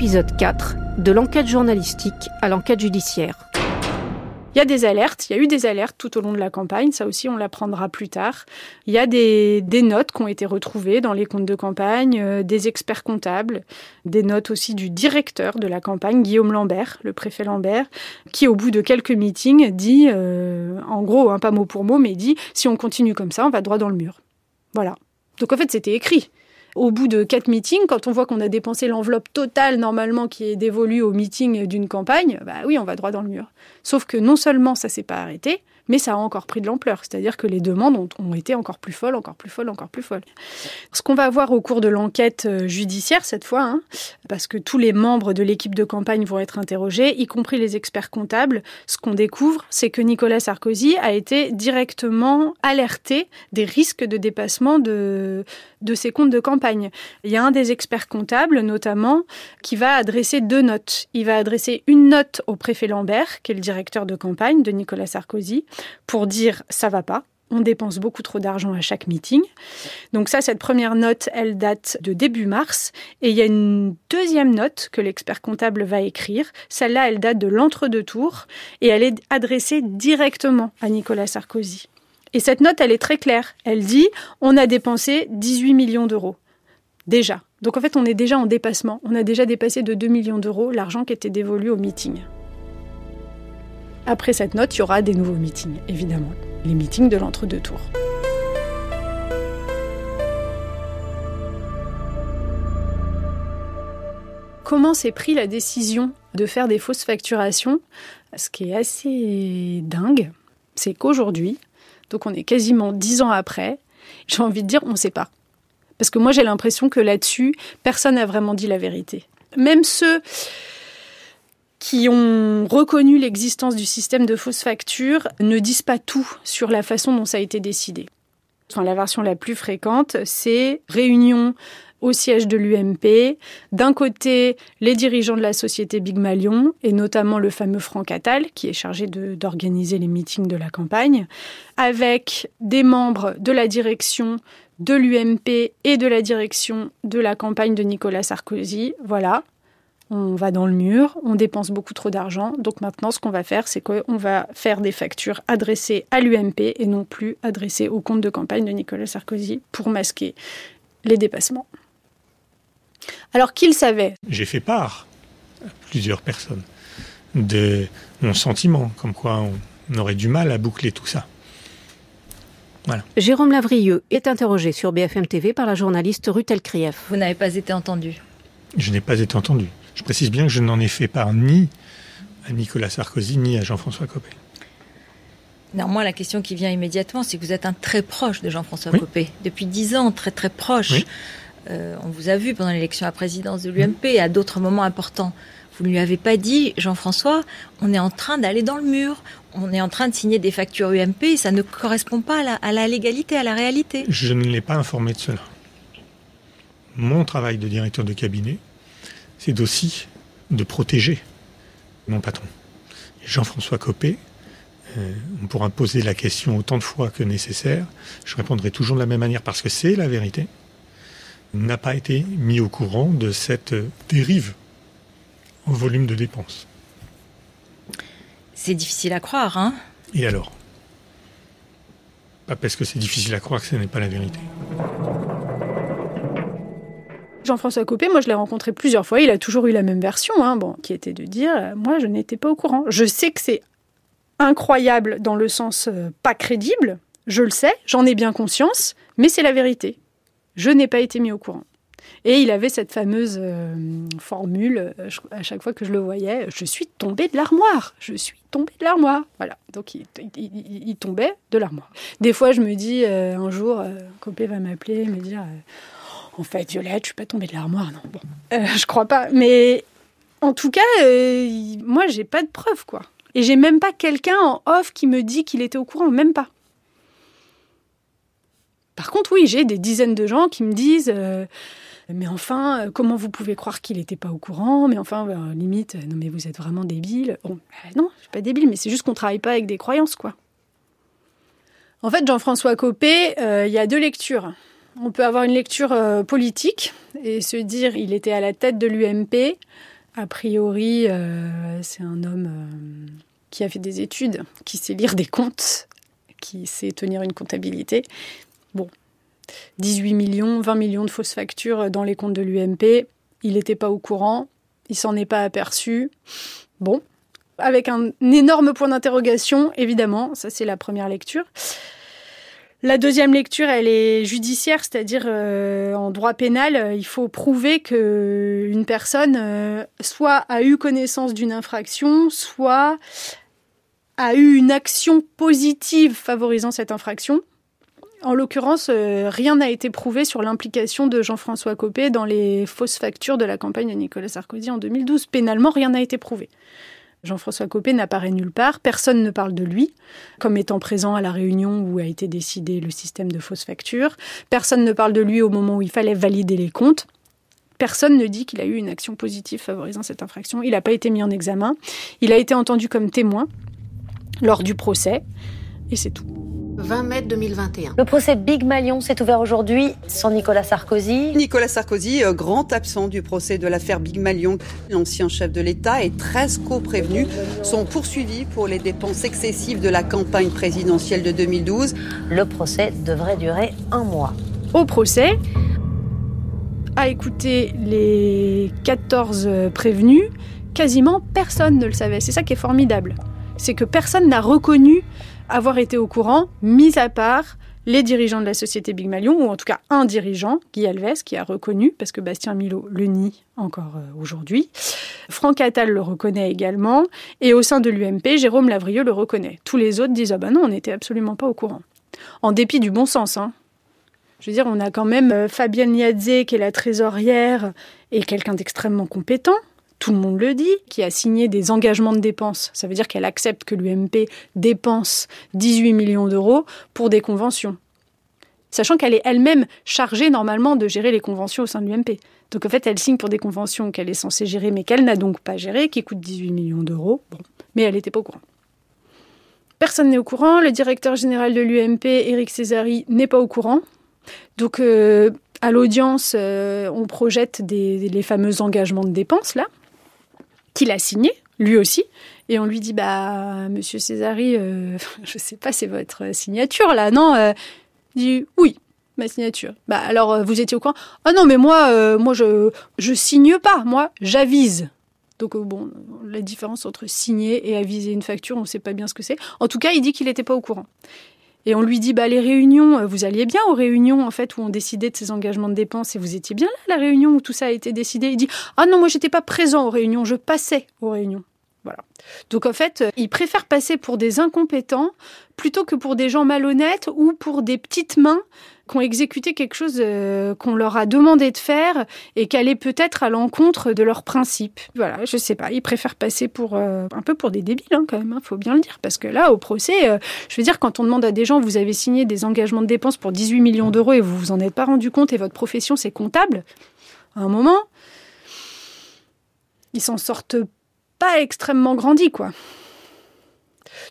Épisode 4 de l'enquête journalistique à l'enquête judiciaire. Il y a des alertes, il y a eu des alertes tout au long de la campagne, ça aussi on l'apprendra plus tard. Il y a des, notes qui ont été retrouvées dans les comptes de campagne, euh, des experts comptables, des notes aussi du directeur de la campagne, Guillaume Lambert, le préfet Lambert, qui au bout de quelques meetings dit, euh, en gros, hein, pas mot pour mot, mais dit, si on continue comme ça, on va droit dans le mur. Voilà. Donc en fait c'était écrit. Au bout de quatre meetings, quand on voit qu'on a dépensé l'enveloppe totale normalement qui est dévolue au meeting d'une campagne, bah oui, on va droit dans le mur. Sauf que non seulement ça s'est pas arrêté, mais ça a encore pris de l'ampleur. C'est-à-dire que les demandes ont, été encore plus folles, encore plus folles, encore plus folles. Ce qu'on va voir au cours de l'enquête euh, judiciaire cette fois, hein, parce que tous les membres de l'équipe de campagne vont être interrogés, y compris les experts comptables, ce qu'on découvre, c'est que Nicolas Sarkozy a été directement alerté des risques de dépassement de, de ses comptes de campagne. Il y a un des experts comptables, notamment, qui va adresser deux notes. Il va adresser une note au préfet Lambert, qui est le directeur de campagne de Nicolas Sarkozy, pour dire ça va pas. On dépense beaucoup trop d'argent à chaque meeting. Donc ça, cette première note, elle date de début mars. Et il y a une deuxième note que l'expert comptable va écrire. Celle-là, elle date de l'entre-deux tours et elle est adressée directement à Nicolas Sarkozy. Et cette note, elle est très claire. Elle dit, on a dépensé 18 millions d'euros. Déjà. Donc en fait, on est déjà en dépassement. On a déjà dépassé de 2 millions d'euros l'argent qui était dévolu au meeting. Après cette note, il y aura des nouveaux meetings, évidemment. Les meetings de l'entre-deux tours. Comment s'est pris la décision de faire des fausses facturations? Ce qui est assez dingue, c'est qu'aujourd'hui, donc on est quasiment dix ans après, j'ai envie de dire on ne sait pas. Parce que moi j'ai l'impression que là-dessus, personne n'a vraiment dit la vérité. Même ceux qui ont reconnu l'existence du système de fausses factures ne disent pas tout sur la façon dont ça a été décidé. Enfin, la version la plus fréquente, c'est réunion au siège de l'UMP. D'un côté, les dirigeants de la société Big Malion, et notamment le fameux Franck Attal, qui est chargé d'organiser les meetings de la campagne, avec des membres de la direction de l'UMP et de la direction de la campagne de Nicolas Sarkozy. Voilà, on va dans le mur, on dépense beaucoup trop d'argent. Donc maintenant, ce qu'on va faire, c'est qu'on va faire des factures adressées à l'UMP et non plus adressées au compte de campagne de Nicolas Sarkozy pour masquer les dépassements. Alors qu'il savait J'ai fait part à plusieurs personnes de mon sentiment, comme quoi on aurait du mal à boucler tout ça. Voilà. Jérôme Lavrieux est interrogé sur BFM TV par la journaliste Ruth Krief. Vous n'avez pas été entendu Je n'ai pas été entendu. Je précise bien que je n'en ai fait part ni à Nicolas Sarkozy ni à Jean-François Copé. Néanmoins, la question qui vient immédiatement, c'est que vous êtes un très proche de Jean-François Copé. Depuis dix ans, très très proche. Euh, on vous a vu pendant l'élection à la présidence de l'UMP et à d'autres moments importants. Vous ne lui avez pas dit, Jean-François, on est en train d'aller dans le mur, on est en train de signer des factures UMP et ça ne correspond pas à la, à la légalité, à la réalité. Je ne l'ai pas informé de cela. Mon travail de directeur de cabinet, c'est aussi de protéger mon patron. Jean-François Copé, euh, on pourra poser la question autant de fois que nécessaire, je répondrai toujours de la même manière parce que c'est la vérité, n'a pas été mis au courant de cette dérive en volume de dépenses. C'est difficile à croire, hein? Et alors? Pas parce que c'est difficile à croire que ce n'est pas la vérité. Jean-François Copé, moi je l'ai rencontré plusieurs fois, il a toujours eu la même version, hein, bon, qui était de dire euh, moi je n'étais pas au courant. Je sais que c'est incroyable dans le sens euh, pas crédible, je le sais, j'en ai bien conscience, mais c'est la vérité. Je n'ai pas été mis au courant. Et il avait cette fameuse euh, formule, à chaque fois que je le voyais, je suis tombé de l'armoire, je suis tombé de l'armoire. Voilà, donc il, tombait de l'armoire. Des fois, je me dis, un jour, Copé va m'appeler, me dire en fait, Violette, je suis pas tombée de l'armoire, non. Bon, euh, je crois pas. Mais en tout cas, euh, moi, j'ai pas de preuves, quoi. Et j'ai même pas quelqu'un en off qui me dit qu'il était au courant, même pas. Par contre, oui, j'ai des dizaines de gens qui me disent euh, Mais enfin, comment vous pouvez croire qu'il n'était pas au courant? Mais enfin, limite, non, mais vous êtes vraiment débile. Bon, non, je suis pas débile, mais c'est juste qu'on travaille pas avec des croyances, quoi. En fait, Jean-François Copé, il y a deux lectures On peut avoir une lecture euh, politique et se dire il était à la tête de l'UMP. A priori, euh, c'est un homme euh, qui a fait des études, qui sait lire des comptes, qui sait tenir une comptabilité. Bon, 18 millions, 20 millions de fausses factures dans les comptes de l'UMP. Il n'était pas au courant, il s'en est pas aperçu. Bon, avec un énorme point d'interrogation, évidemment, ça c'est la première lecture. La deuxième lecture, elle est judiciaire, c'est-à-dire euh, en droit pénal, euh, il faut prouver que une personne euh, soit a eu connaissance d'une infraction, soit a eu une action positive favorisant cette infraction. En l'occurrence, rien n'a été prouvé sur l'implication de Jean-François Copé dans les fausses factures de la campagne de Nicolas Sarkozy en 2012. Pénalement, rien n'a été prouvé. Jean-François Copé n'apparaît nulle part, personne ne parle de lui comme étant présent à la réunion où a été décidé le système de fausses factures, personne ne parle de lui au moment où il fallait valider les comptes. Personne ne dit qu'il a eu une action positive favorisant cette infraction. Il n'a pas été mis en examen. Il a été entendu comme témoin lors du procès. Et c'est tout. 20 mai 2021. Le procès Big Malion s'est ouvert aujourd'hui sans Nicolas Sarkozy. Nicolas Sarkozy, euh, grand absent du procès de l'affaire Big Malion. L'ancien chef de l'État et 13 co-prévenus sont poursuivis pour les dépenses excessives de la campagne présidentielle de 2012. Le procès devrait durer un mois. Au procès, à écouter les 14 prévenus, quasiment personne ne le savait. C'est ça qui est formidable. C'est que personne n'a reconnu avoir été au courant, mis à part les dirigeants de la société Big Malion, ou en tout cas un dirigeant, Guy Alves, qui a reconnu, parce que Bastien Milo le nie encore euh, aujourd'hui. Franck Attal le reconnaît également, et au sein de l'UMP, Jérôme Lavrieux le reconnaît. Tous les autres disent Ah ben non, on n'était absolument pas au courant. En dépit du bon sens, hein. Je veux dire, on a quand même euh, Fabienne Niadzé, qui est la trésorière, et quelqu'un d'extrêmement compétent, tout le monde le dit, qui a signé des engagements de dépenses. Ça veut dire qu'elle accepte que l'UMP dépense 18 millions d'euros pour des conventions. Sachant qu'elle est elle-même chargée normalement de gérer les conventions au sein de l'UMP. Donc en fait, elle signe pour des conventions qu'elle est censée gérer, mais qu'elle n'a donc pas gérées, qui coûtent 18 millions d'euros. Bon. Mais elle n'était pas au courant. Personne n'est au courant. Le directeur général de l'UMP, Éric Césari, n'est pas au courant. Donc euh, à l'audience, euh, on projette les fameux engagements de dépenses, là qu'il a signé, lui aussi. Et on lui dit, bah, monsieur Césari, euh, je sais pas, c'est votre signature là, non euh, Il dit, oui, ma signature. Bah, alors, euh, vous étiez au courant? Ah non, mais moi, moi, je, je signe pas, moi, j'avise. Donc, bon, la différence entre signer et aviser une facture, on ne sait pas bien ce que c'est. En tout cas, il dit qu'il n'était pas au courant. Et on lui dit, bah, les réunions, euh, vous alliez bien aux réunions, en fait, où on décidait de ces engagements de dépenses et vous étiez bien là, la réunion où tout ça a été décidé. Il dit, ah non, moi, j'étais pas présent aux réunions, je passais aux réunions. Voilà. Donc en fait, euh, il préfère passer pour des incompétents plutôt que pour des gens malhonnêtes ou pour des petites mains qui ont exécuté quelque chose euh, qu'on leur a demandé de faire et qui allait peut-être à l'encontre de leurs principes. Voilà, je sais pas. Ils préfèrent passer pour euh, un peu pour des débiles hein, quand même. il hein, faut bien le dire parce que là, au procès, euh, je veux dire, quand on demande à des gens, vous avez signé des engagements de dépenses pour 18 millions d'euros et vous vous en êtes pas rendu compte et votre profession c'est comptable, à un moment, ils s'en sortent pas extrêmement grandis, quoi.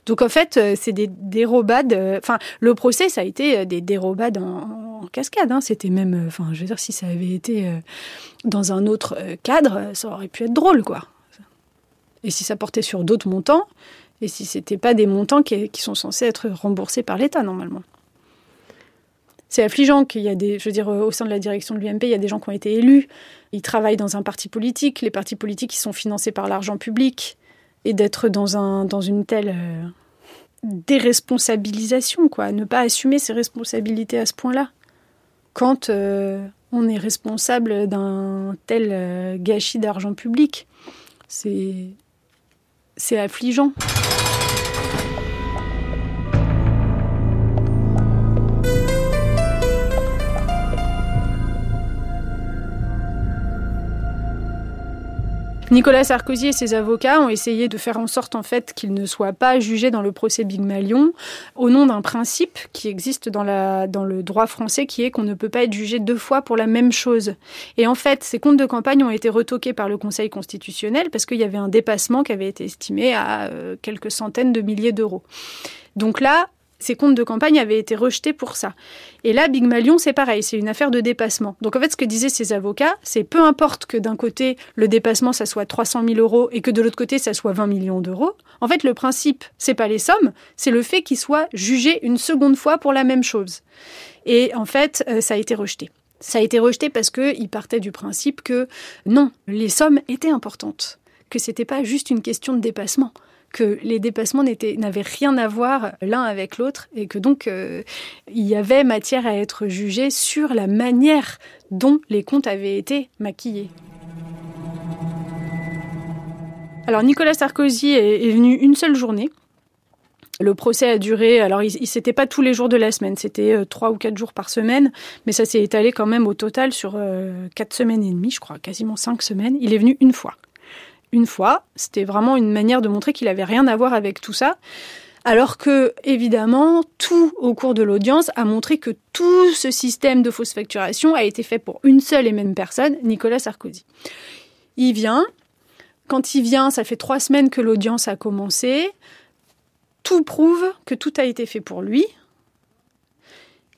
Donc en fait, euh, c'est des dérobades. Euh, enfin, le procès, ça a été euh, des dérobades en, cascade. Hein. C'était même, enfin, je veux dire, si ça avait été dans un autre cadre, ça aurait pu être drôle, quoi. Et si ça portait sur d'autres montants, et si c'était pas des montants qui, sont censés être remboursés par l'État normalement. C'est affligeant qu'il y a des, je veux dire, au sein de la direction de l'UMP, il y a des gens qui ont été élus. Ils travaillent dans un parti politique. Les partis politiques, ils sont financés par l'argent public et d'être dans, un, dans une telle euh, déresponsabilisation, quoi. Ne pas assumer ses responsabilités à ce point-là. Quand euh, on est responsable d'un tel euh, gâchis d'argent public, c'est c'est affligeant. Nicolas Sarkozy et ses avocats ont essayé de faire en sorte en fait qu'il ne soit pas jugé dans le procès Big Malion au nom d'un principe qui existe dans, la, dans le droit français qui est qu'on ne peut pas être jugé deux fois pour la même chose. Et en fait, ces comptes de campagne ont été retoqués par le Conseil constitutionnel parce qu'il y avait un dépassement qui avait été estimé à euh, quelques centaines de milliers d'euros. Donc là, Ces comptes de campagne avaient été rejetés pour ça. Et là, Big Malion, c'est pareil, c'est une affaire de dépassement. Donc en fait, ce que disaient ces avocats, c'est peu importe que d'un côté, le dépassement, ça soit 300 000 euros et que de l'autre côté, ça soit 20 millions d'euros. En fait, le principe, c'est pas les sommes, c'est le fait qu'il soit jugé une seconde fois pour la même chose. Et en fait, euh, ça a été rejeté. Ça a été rejeté parce qu'il partait du principe que non, les sommes étaient importantes, que c'était pas juste une question de dépassement que les dépassements n'avaient rien à voir l'un avec l'autre et que donc euh, il y avait matière à être jugé sur la manière dont les comptes avaient été maquillés. Alors Nicolas Sarkozy est, venu une seule journée. Le procès a duré, alors il, s'était pas tous les jours de la semaine, c'était euh, trois ou quatre jours par semaine, mais ça s'est étalé quand même au total sur euh, quatre semaines et demie, je crois, quasiment cinq semaines. Il est venu une fois une fois. C'était vraiment une manière de montrer qu'il avait rien à voir avec tout ça. Alors que, évidemment, tout au cours de l'audience a montré que tout ce système de fausse facturation a été fait pour une seule et même personne, Nicolas Sarkozy. Il vient. Quand il vient, ça fait trois semaines que l'audience a commencé. Tout prouve que tout a été fait pour lui.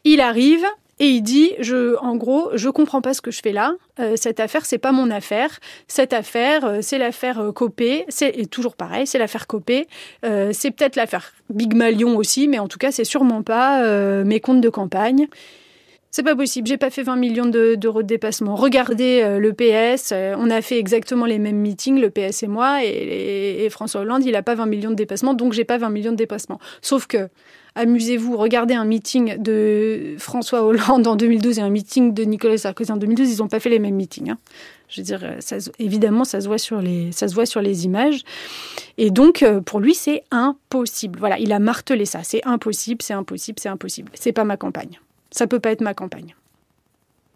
Il arrive, et il dit, je, en gros, je comprends pas ce que je fais là. Euh, cette affaire, c'est pas mon affaire. Cette affaire, euh, c'est l'affaire euh, Copé. C'est toujours pareil, c'est l'affaire Copé. c'est peut-être l'affaire Big Malion aussi, mais en tout cas, c'est sûrement pas mes comptes de campagne. C'est pas possible, j'ai pas fait 20 millions d'euros de, dépassement. Regardez le PS, on a fait exactement les mêmes meetings, le PS et moi, et, François Hollande, il a pas 20 millions de dépassement, donc j'ai pas 20 millions de dépassement. Sauf que amusez-vous, regardez un meeting de François Hollande en 2012 et un meeting de Nicolas Sarkozy en 2012, ils n'ont pas fait les mêmes meetings. Hein. Je veux dire, évidemment, ça se, voit sur les, images. Et donc, euh, pour lui, c'est impossible. Voilà, il a martelé ça. C'est impossible, c'est impossible, c'est impossible. C'est pas ma campagne. Ça peut pas être ma campagne.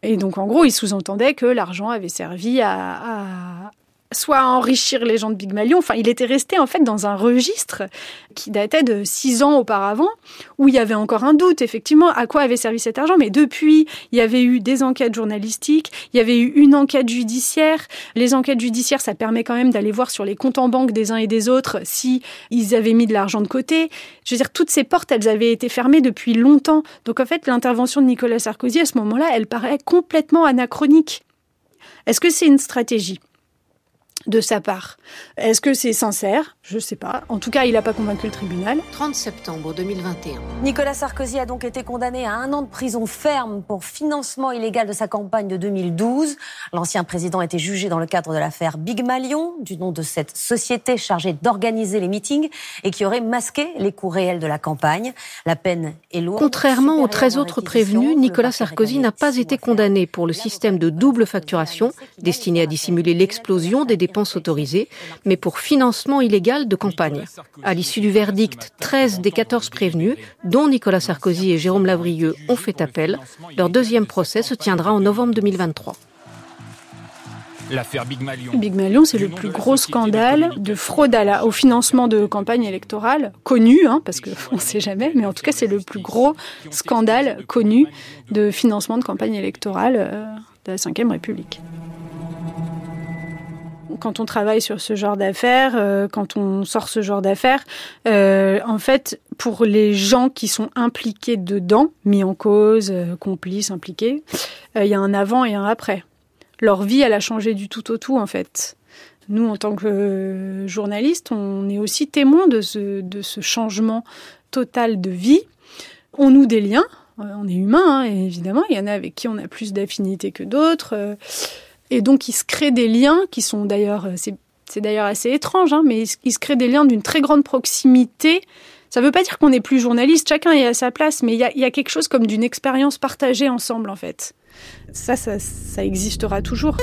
Et donc, en gros, il sous-entendait que l'argent avait servi à, soit enrichir les gens de Big Malion. Enfin, il était resté en fait dans un registre qui datait de six ans auparavant, où il y avait encore un doute, effectivement, à quoi avait servi cet argent. Mais depuis, il y avait eu des enquêtes journalistiques, il y avait eu une enquête judiciaire. Les enquêtes judiciaires, ça permet quand même d'aller voir sur les comptes en banque des uns et des autres si ils avaient mis de l'argent de côté. Je veux dire, toutes ces portes, elles avaient été fermées depuis longtemps. Donc en fait, l'intervention de Nicolas Sarkozy à ce moment-là, elle paraît complètement anachronique. Est-ce que c'est une stratégie? De sa part. Est-ce que c'est sincère? Je ne sais pas. En tout cas, il n'a pas convaincu le tribunal. 30 septembre 2021. Nicolas Sarkozy a donc été condamné à un an de prison ferme pour financement illégal de sa campagne de 2012. L'ancien président était jugé dans le cadre de l'affaire Big Malion, du nom de cette société chargée d'organiser les meetings et qui aurait masqué les coûts réels de la campagne. La peine est lourde. Contrairement aux 13 autres prévenus, Nicolas Sarkozy n'a pas été condamné pour le système de double facturation destiné à dissimuler l'explosion des dépenses autorisées, mais pour financement illégal de campagne. À l'issue du verdict, 13 des 14 prévenus, dont Nicolas Sarkozy et Jérôme Lavrieux, ont fait appel. Leur deuxième procès se tiendra en novembre 2023. L'affaire Big Malion. Big Malion, c'est le plus gros scandale de fraude au financement de campagne électorale connu, hein, parce qu'on ne sait jamais, mais en tout cas, c'est le plus gros scandale connu de financement de campagne électorale euh, de la Ve République quand on travaille sur ce genre d'affaires, euh, quand on sort ce genre d'affaires, euh, en fait, pour les gens qui sont impliqués dedans, mis en cause, euh, complices, impliqués, il y a un avant et un après. Leur vie, elle a changé du tout au tout, en fait. Nous, en tant que journalistes, on est aussi témoins de ce, changement total de vie. On noue des liens, on est humain, hein, évidemment. Il y en a avec qui on a plus d'affinité que d'autres. Et donc, il se crée des liens qui sont d'ailleurs, euh, c'est d'ailleurs assez étrange, hein, mais il se crée des liens d'une très grande proximité. Ça ne veut pas dire qu'on n'est plus journaliste, chacun est à sa place, mais il y a, quelque chose comme d'une expérience partagée ensemble, en fait. Ça, ça, ça existera toujours.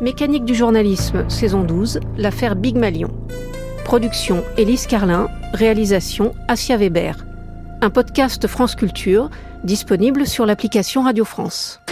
Mécanique du journalisme, saison 12, l'affaire Big Malion. Production Élise Carlin, réalisation Asia Weber. Un podcast France Culture disponible sur l'application Radio France.